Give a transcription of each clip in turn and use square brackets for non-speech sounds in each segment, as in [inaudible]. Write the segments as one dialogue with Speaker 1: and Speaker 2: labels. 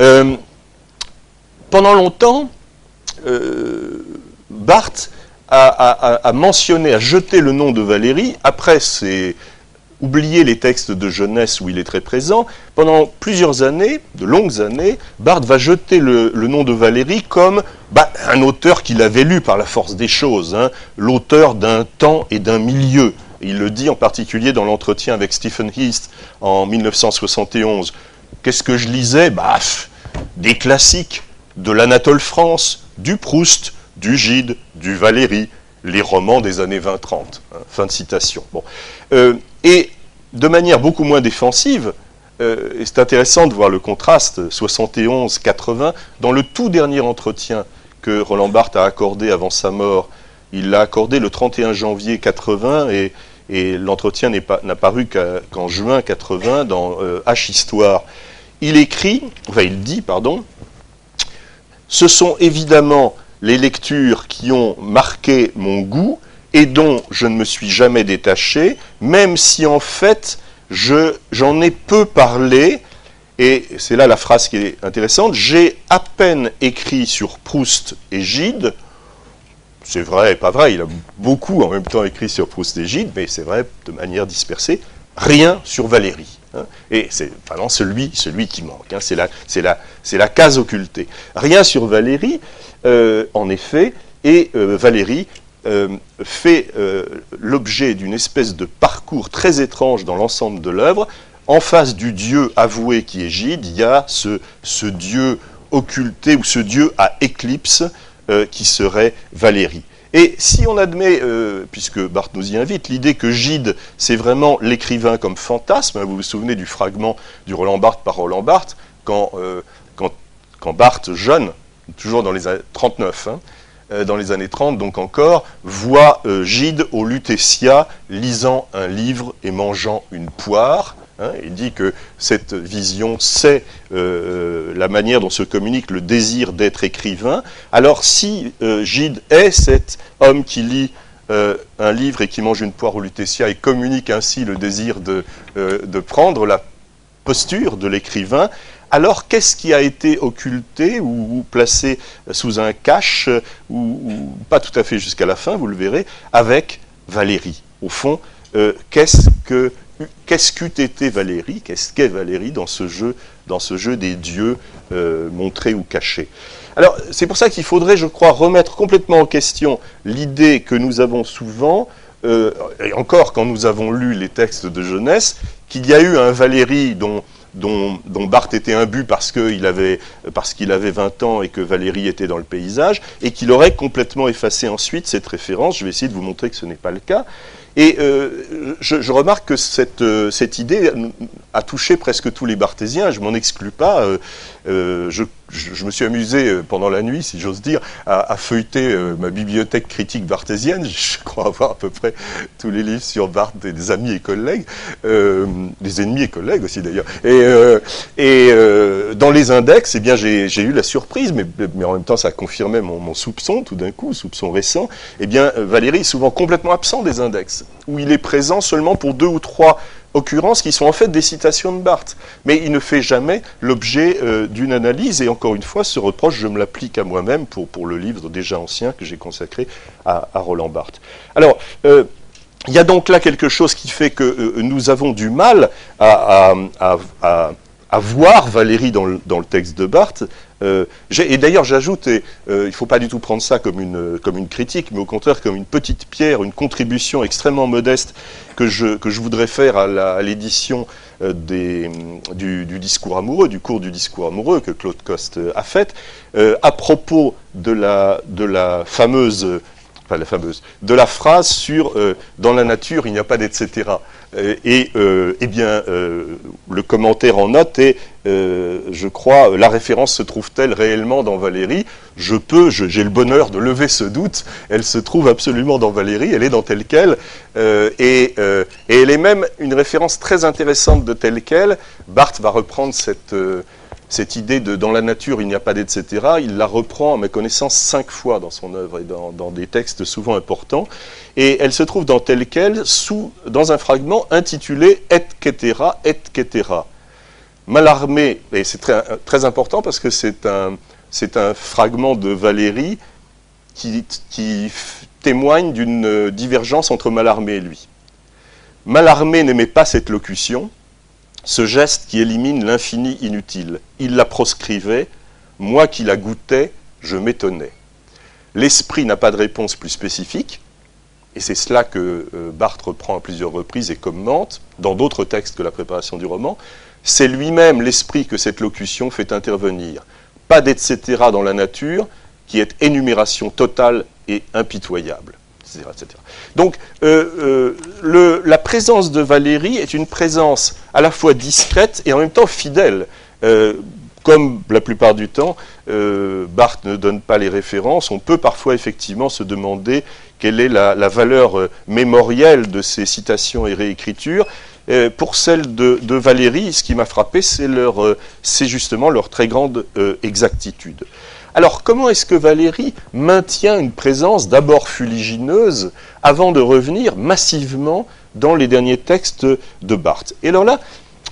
Speaker 1: Euh, pendant longtemps, euh, Barthes a, mentionné, a jeté le nom de Valérie, après c'est oublier les textes de jeunesse où il est très présent, pendant plusieurs années, de longues années, Barthes va jeter le, nom de Valérie comme bah, un auteur qu'il avait lu par la force des choses, hein, l'auteur d'un temps et d'un milieu. Il le dit en particulier dans l'entretien avec Stephen Heath en 1971. Qu'est-ce que je lisais bah, Des classiques, de l'Anatole France, du Proust, du Gide, du Valéry, les romans des années 20-30. Hein, fin de citation. Bon. Euh, et de manière beaucoup moins défensive, euh, c'est intéressant de voir le contraste 71-80, dans le tout dernier entretien que Roland Barthes a accordé avant sa mort, il l'a accordé le 31 janvier 80 et, et l'entretien n'a paru qu'en juin 80 dans euh, H Histoire. Il écrit, enfin il dit, pardon, ce sont évidemment les lectures qui ont marqué mon goût et dont je ne me suis jamais détaché, même si en fait j'en ai peu parlé, et c'est là la phrase qui est intéressante, j'ai à peine écrit sur Proust et Gide, c'est vrai et pas vrai, il a beaucoup en même temps écrit sur Proust et Gide, mais c'est vrai de manière dispersée, rien sur Valérie. Hein. et c'est vraiment celui, celui qui manque, hein. c'est la, la, la, case occultée. Rien sur Valérie, euh, en effet, et euh, Valérie euh, fait l'objet d'une espèce de parcours très étrange dans l'ensemble de l'œuvre. En face du dieu avoué qui est Gide, il y a ce, ce dieu occulté ou ce dieu à éclipse qui serait Valérie. Et si on admet, euh, puisque Barthes nous y invite, l'idée que Gide, c'est vraiment l'écrivain comme fantasme, hein, vous vous souvenez du fragment du Roland Barthes par Roland Barthes, quand, euh, Barthes, jeune, toujours dans les années 39, hein, euh, dans les années 30 donc encore, voit Gide au Lutetia lisant un livre et mangeant une poire, Hein, il dit que cette vision, c'est euh, la manière dont se communique le désir d'être écrivain. Alors si euh, Gide est cet homme qui lit euh, un livre et qui mange une poire au lutetia et communique ainsi le désir de prendre la posture de l'écrivain, alors qu'est-ce qui a été occulté ou, placé sous un cache, ou, pas tout à fait jusqu'à la fin, vous le verrez, avec Valérie? Au fond, qu'est-ce que qu'est-ce qu'eût été Valérie, qu'est-ce qu'est Valérie dans ce jeu, dans ce jeu des dieux euh, montrés ou cachés? Alors c'est pour ça qu'il faudrait, je crois, remettre complètement en question l'idée que nous avons souvent, euh, et encore quand nous avons lu les textes de jeunesse, qu'il y a eu un Valérie dont dont, Barthes était imbu parce qu'il avait, parce qu'il avait 20 ans et que Valérie était dans le paysage, et qu'il aurait complètement effacé ensuite cette référence. Je vais essayer de vous montrer que ce n'est pas le cas. Et euh, je, remarque que cette, euh, cette idée a touché presque tous les barthésiens, je m'en exclus pas. Euh, je je, me suis amusé pendant la nuit, si j'ose dire, à, feuilleter ma bibliothèque critique barthésienne. [laughs] Je crois avoir à peu près tous les livres sur Barthes des, amis et collègues, des ennemis et collègues aussi d'ailleurs. Et, et dans les index, eh bien, j'ai eu la surprise, mais, mais, en même temps, ça confirmait mon, mon soupçon, tout d'un coup, soupçon récent. Eh bien, Valérie est souvent complètement absent des index, où il est présent seulement pour deux ou trois occurrences qui sont en fait des citations de Barthes. Mais il ne fait jamais l'objet euh, d'une analyse, et encore une fois, ce reproche, je me l'applique à moi-même pour, pour le livre déjà ancien que j'ai consacré à, Roland Barthes. Alors, euh, il y a donc là quelque chose qui fait que euh, nous avons du mal à, à voir Valérie dans le, dans le, texte de Barthes. Euh, et d'ailleurs, j'ajoute, et euh, il ne faut pas du tout prendre ça comme une, comme une critique, mais au contraire comme une petite pierre, une contribution extrêmement modeste que je, que je voudrais faire à l'édition euh, du, du, discours amoureux, du cours du discours amoureux que Claude Coste a fait, à propos de la, de la fameuse la fameuse, de la phrase sur dans la nature il n'y a pas d'etc. Euh, et euh, eh bien, euh, le commentaire en note est, je crois, la référence se trouve-t-elle réellement dans Valérie? Je peux, j'ai le bonheur de lever ce doute, elle se trouve absolument dans Valérie, elle est dans tel quel, et, et, elle est même une référence très intéressante de tel quel. Barthes va reprendre cette cette idée de dans la nature il n'y a pas d'etc. Il la reprend, à ma connaissance, cinq fois dans son œuvre et dans, des textes souvent importants. Et elle se trouve dans tel quel, sous, dans un fragment intitulé Et cetera, et cetera. Mallarmé, et c'est très, important parce que c'est un, fragment de Valérie qui, qui témoigne d'une divergence entre Mallarmé et lui. Mallarmé n'aimait pas cette locution, ce geste qui élimine l'infini inutile. Il la proscrivait, moi qui la goûtais, je m'étonnais. L'esprit n'a pas de réponse plus spécifique, et c'est cela que euh, Barthes reprend à plusieurs reprises et commente, dans d'autres textes que la préparation du roman, c'est lui-même l'esprit que cette locution fait intervenir. Pas d'etc. dans la nature, qui est énumération totale et impitoyable. Donc, euh, euh, la présence de Valérie est une présence à la fois discrète et en même temps fidèle. Euh, comme la plupart du temps, Barthes ne donne pas les références, on peut parfois effectivement se demander quelle est la, valeur mémorielle de ces citations et réécritures. pour celle de, de, Valérie, ce qui m'a frappé, c'est justement leur très grande exactitude. Alors comment est-ce que Valérie maintient une présence d'abord fuligineuse avant de revenir massivement dans les derniers textes de Barthes? Et alors là,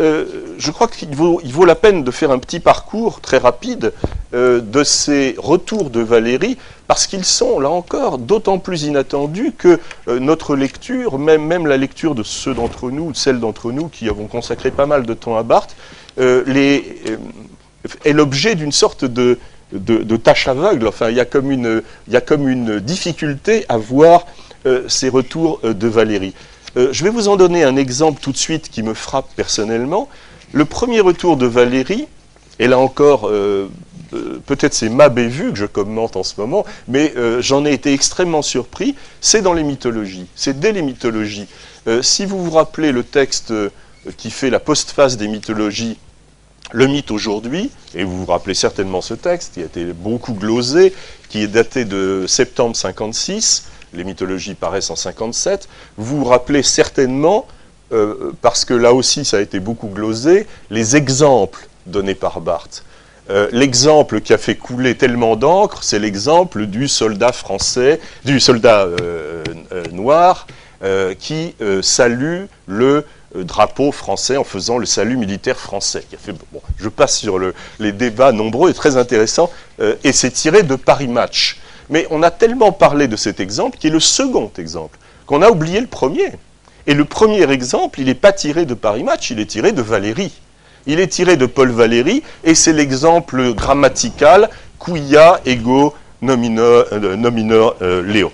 Speaker 1: euh, je crois qu'il vaut, la peine de faire un petit parcours très rapide euh, de ces retours de Valérie, parce qu'ils sont, là encore, d'autant plus inattendus que euh, notre lecture, même, la lecture de ceux d'entre nous, celles d'entre nous qui avons consacré pas mal de temps à Barthes, est l'objet d'une sorte de, de, tâches aveugles. Enfin, il y, a comme une, il y a comme une difficulté à voir euh, ces retours euh, de Valérie. Euh, je vais vous en donner un exemple tout de suite qui me frappe personnellement. Le premier retour de Valérie, et là encore, peut-être c'est ma bévue que je commente en ce moment, mais j'en ai été extrêmement surpris, c'est dans les mythologies, c'est dès les mythologies. si vous vous rappelez le texte qui fait la postface des mythologies le mythe aujourd'hui, et vous vous rappelez certainement ce texte, qui a été beaucoup glosé, qui est daté de septembre 56, les mythologies paraissent en 57, vous vous rappelez certainement, euh, parce que là aussi ça a été beaucoup glosé, les exemples donnés par Barthes. Euh, l'exemple qui a fait couler tellement d'encre, c'est l'exemple du soldat français, du soldat euh, noir, qui salue le drapeau français en faisant le salut militaire français. Qui a fait, bon, je passe sur le, les débats nombreux et très intéressants, euh, et c'est tiré de Paris Match. Mais on a tellement parlé de cet exemple, qui est le second exemple, qu'on a oublié le premier. Et le premier exemple, il n'est pas tiré de Paris Match, il est tiré de Valérie. Il est tiré de Paul Valéry, et c'est l'exemple grammatical quia ego nominor, euh, nominor Léo.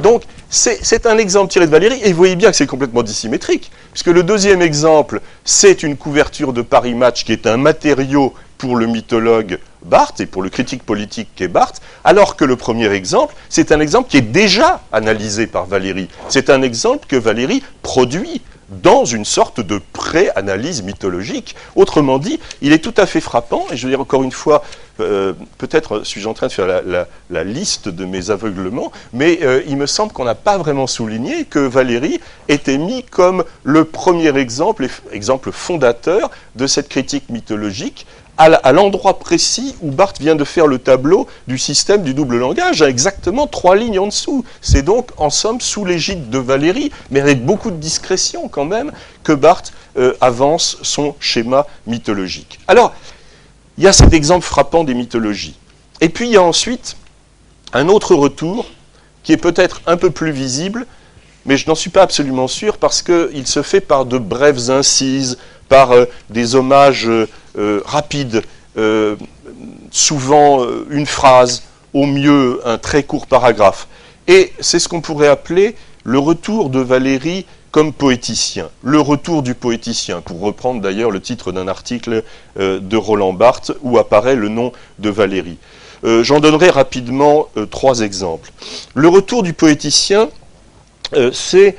Speaker 1: donc, c'est un exemple tiré de Valérie, et vous voyez bien que c'est complètement dissymétrique, puisque le deuxième exemple, c'est une couverture de Paris Match qui est un matériau pour le mythologue Barthes et pour le critique politique qu'est Barthes, alors que le premier exemple, c'est un exemple qui est déjà analysé par Valérie. C'est un exemple que Valérie produit dans une sorte de pré-analyse mythologique. Autrement dit, il est tout à fait frappant, et je veux dire encore une fois, euh, peut-être suis-je en train de faire la, liste de mes aveuglements, mais euh, il me semble qu'on n'a pas vraiment souligné que Valérie était mis comme le premier exemple, exemple fondateur de cette critique mythologique à l'endroit précis où Barthes vient de faire le tableau du système du double langage, à exactement trois lignes en dessous. C'est donc, en somme, sous l'égide de Valérie, mais avec beaucoup de discrétion quand même, que Barthes euh, avance son schéma mythologique. Alors, il y a cet exemple frappant des mythologies. Et puis, il y a ensuite un autre retour qui est peut-être un peu plus visible, mais je n'en suis pas absolument sûr parce qu'il se fait par de brèves incises, par euh, des hommages euh, euh, rapides, souvent une phrase, au mieux un très court paragraphe. Et c'est ce qu'on pourrait appeler le retour de Valérie comme poéticien, le retour du poéticien, pour reprendre d'ailleurs le titre d'un article de Roland Barthes où apparaît le nom de Valérie. J'en donnerai rapidement trois exemples. Le retour du poéticien, c'est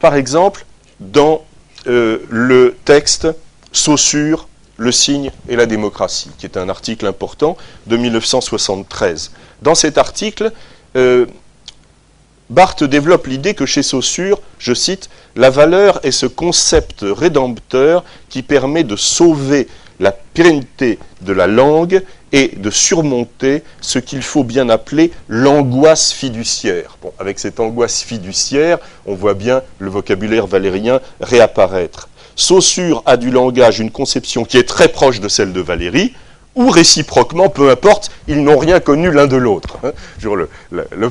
Speaker 1: par exemple dans euh, le texte Saussure, le signe et la démocratie, qui est un article important de 1973. Dans cet article, euh, Barthes développe l'idée que chez Saussure, je cite, la valeur est ce concept rédempteur qui permet de sauver la pérennité de la langue et de surmonter ce qu'il faut bien appeler l'angoisse fiduciaire. avec cette angoisse fiduciaire, on voit bien le vocabulaire valérien réapparaître. Saussure a du langage une conception qui est très proche de celle de Valérie, ou réciproquement, peu importe, ils n'ont rien connu l'un de l'autre. Hein.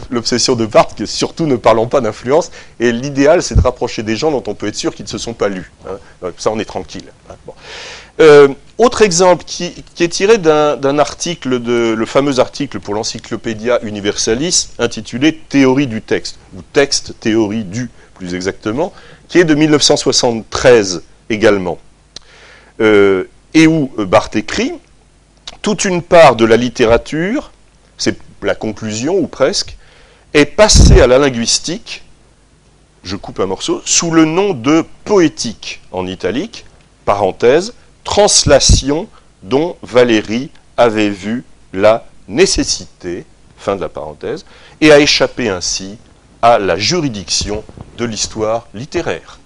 Speaker 1: L'obsession de Barthes, que surtout ne parlons pas d'influence, et l'idéal, c'est de rapprocher des gens dont on peut être sûr qu'ils ne se sont pas lus. Hein. Ça, on est tranquille. Hein. Euh, autre exemple qui, est tiré d'un article, le fameux article pour l'Encyclopédia Universalis, intitulé Théorie du texte, ou texte, théorie du, plus exactement, qui est de 1973 également, euh, et où euh, Barthes écrit toute une part de la littérature, c'est la conclusion ou presque, est passée à la linguistique, je coupe un morceau, sous le nom de poétique en italique, parenthèse, translation dont Valérie avait vu la nécessité, fin de la parenthèse, et a échappé ainsi à la juridiction de l'histoire littéraire.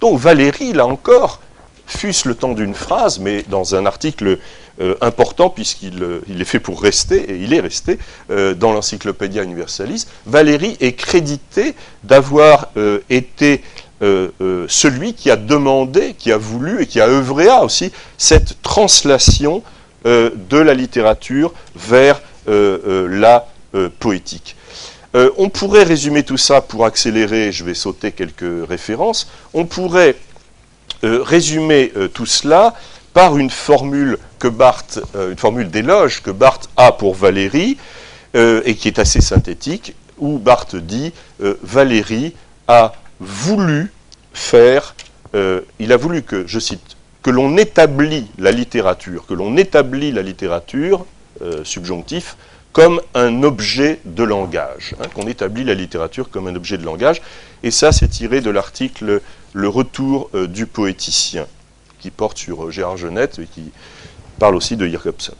Speaker 1: Donc Valérie, là encore, fût-ce le temps d'une phrase, mais dans un article euh, important puisqu'il euh, est fait pour rester, et il est resté euh, dans l'Encyclopédia Universalis, Valérie est crédité d'avoir été celui qui a demandé, qui a voulu et qui a œuvré à aussi cette translation de la littérature vers la poétique. On pourrait résumer tout ça pour accélérer, je vais sauter quelques références, on pourrait résumer tout cela par une formule que Barthes, euh, une formule d'éloge que Barthes a pour Valérie, euh, et qui est assez synthétique, où Barthes dit euh, Valérie a voulu faire, il a voulu que, je cite, que l'on établit la littérature, que l'on établit la littérature, subjonctif, comme un objet de langage, hein, qu'on établit la littérature comme un objet de langage, et ça c'est tiré de l'article Le retour du poéticien qui porte sur Gérard Genette et qui parle aussi de Jacobson.